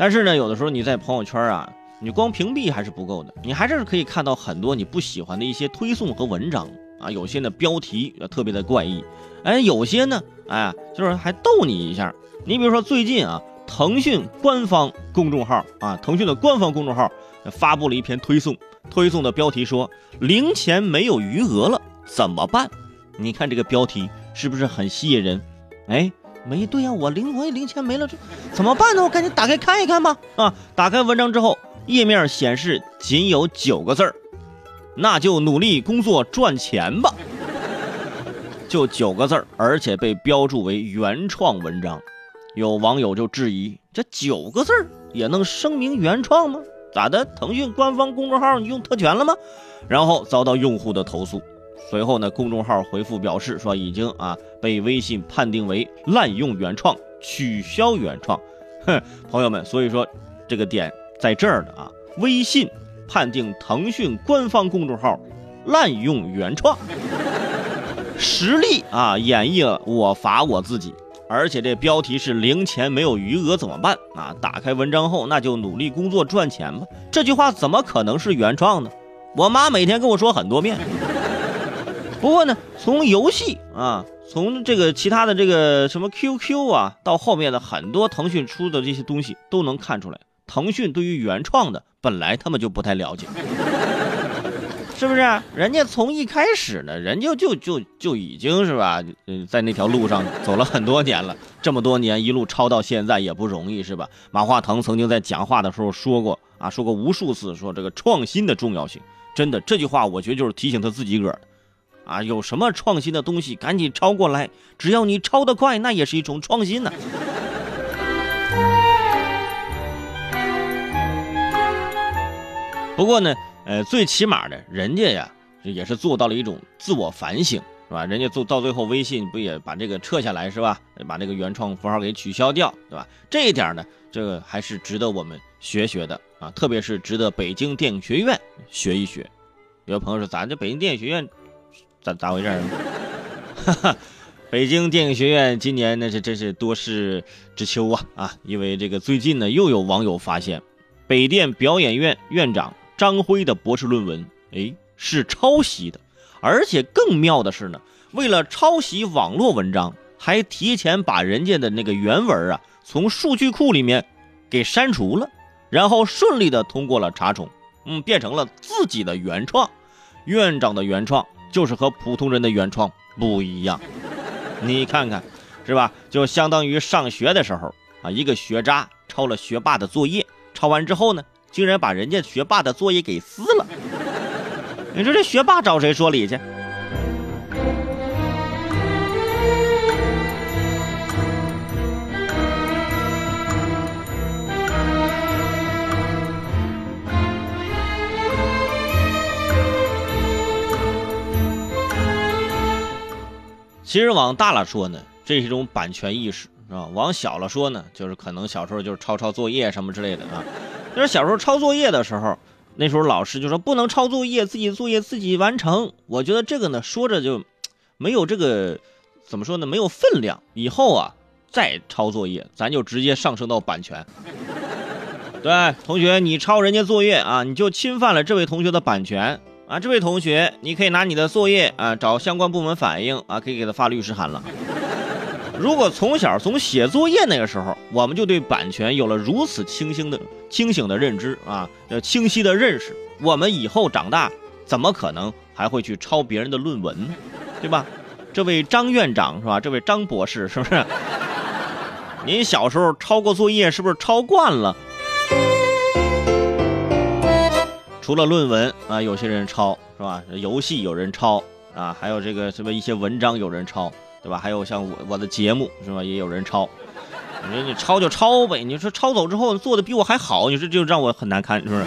但是呢，有的时候你在朋友圈啊，你光屏蔽还是不够的，你还是可以看到很多你不喜欢的一些推送和文章啊，有些呢标题特别的怪异，哎，有些呢，哎，就是还逗你一下。你比如说最近啊，腾讯官方公众号啊，腾讯的官方公众号发布了一篇推送，推送的标题说零钱没有余额了怎么办？你看这个标题是不是很吸引人？哎。没对呀，我零我也零钱没了，这怎么办呢？我赶紧打开看一看吧。啊，打开文章之后，页面显示仅有九个字儿，那就努力工作赚钱吧。就九个字儿，而且被标注为原创文章。有网友就质疑：这九个字儿也能声明原创吗？咋的？腾讯官方公众号你用特权了吗？然后遭到用户的投诉。随后呢，公众号回复表示说已经啊被微信判定为滥用原创，取消原创。哼，朋友们，所以说这个点在这儿的啊，微信判定腾讯官方公众号滥用原创，实力啊演绎了我罚我自己，而且这标题是零钱没有余额怎么办啊？打开文章后那就努力工作赚钱吧。这句话怎么可能是原创呢？我妈每天跟我说很多遍。不过呢，从游戏啊，从这个其他的这个什么 QQ 啊，到后面的很多腾讯出的这些东西，都能看出来，腾讯对于原创的本来他们就不太了解，是不是？人家从一开始呢，人家就就就已经是吧，嗯，在那条路上走了很多年了，这么多年一路抄到现在也不容易，是吧？马化腾曾经在讲话的时候说过啊，说过无数次，说这个创新的重要性，真的这句话，我觉得就是提醒他自己个儿。啊，有什么创新的东西，赶紧抄过来。只要你抄得快，那也是一种创新呢。不过呢，呃，最起码的，人家呀，也是做到了一种自我反省，是吧？人家做到最后，微信不也把这个撤下来，是吧？把这个原创符号给取消掉，对吧？这一点呢，这个还是值得我们学学的啊，特别是值得北京电影学院学一学。有朋友说，咱这北京电影学院。咋咋回事儿？哈哈，北京电影学院今年那是真是多事之秋啊啊！因为这个最近呢，又有网友发现，北电表演院院长张辉的博士论文，哎，是抄袭的，而且更妙的是呢，为了抄袭网络文章，还提前把人家的那个原文啊从数据库里面给删除了，然后顺利的通过了查重，嗯，变成了自己的原创，院长的原创。就是和普通人的原创不一样，你看看，是吧？就相当于上学的时候啊，一个学渣抄了学霸的作业，抄完之后呢，竟然把人家学霸的作业给撕了。你说这学霸找谁说理去？其实往大了说呢，这是一种版权意识，是吧？往小了说呢，就是可能小时候就是抄抄作业什么之类的啊。就是小时候抄作业的时候，那时候老师就说不能抄作业，自己作业自己完成。我觉得这个呢，说着就没有这个怎么说呢？没有分量。以后啊，再抄作业，咱就直接上升到版权。对，同学，你抄人家作业啊，你就侵犯了这位同学的版权。啊，这位同学，你可以拿你的作业啊找相关部门反映啊，可以给他发律师函了。如果从小从写作业那个时候，我们就对版权有了如此清醒的清醒的认知啊，呃清晰的认识，我们以后长大怎么可能还会去抄别人的论文呢？对吧？这位张院长是吧？这位张博士是不是？您小时候抄过作业是不是抄惯了？除了论文啊，有些人抄是吧？游戏有人抄啊，还有这个什么一些文章有人抄，对吧？还有像我我的节目是吧，也有人抄。你说你抄就抄呗，你说抄走之后做的比我还好，你说就让我很难堪，是不是？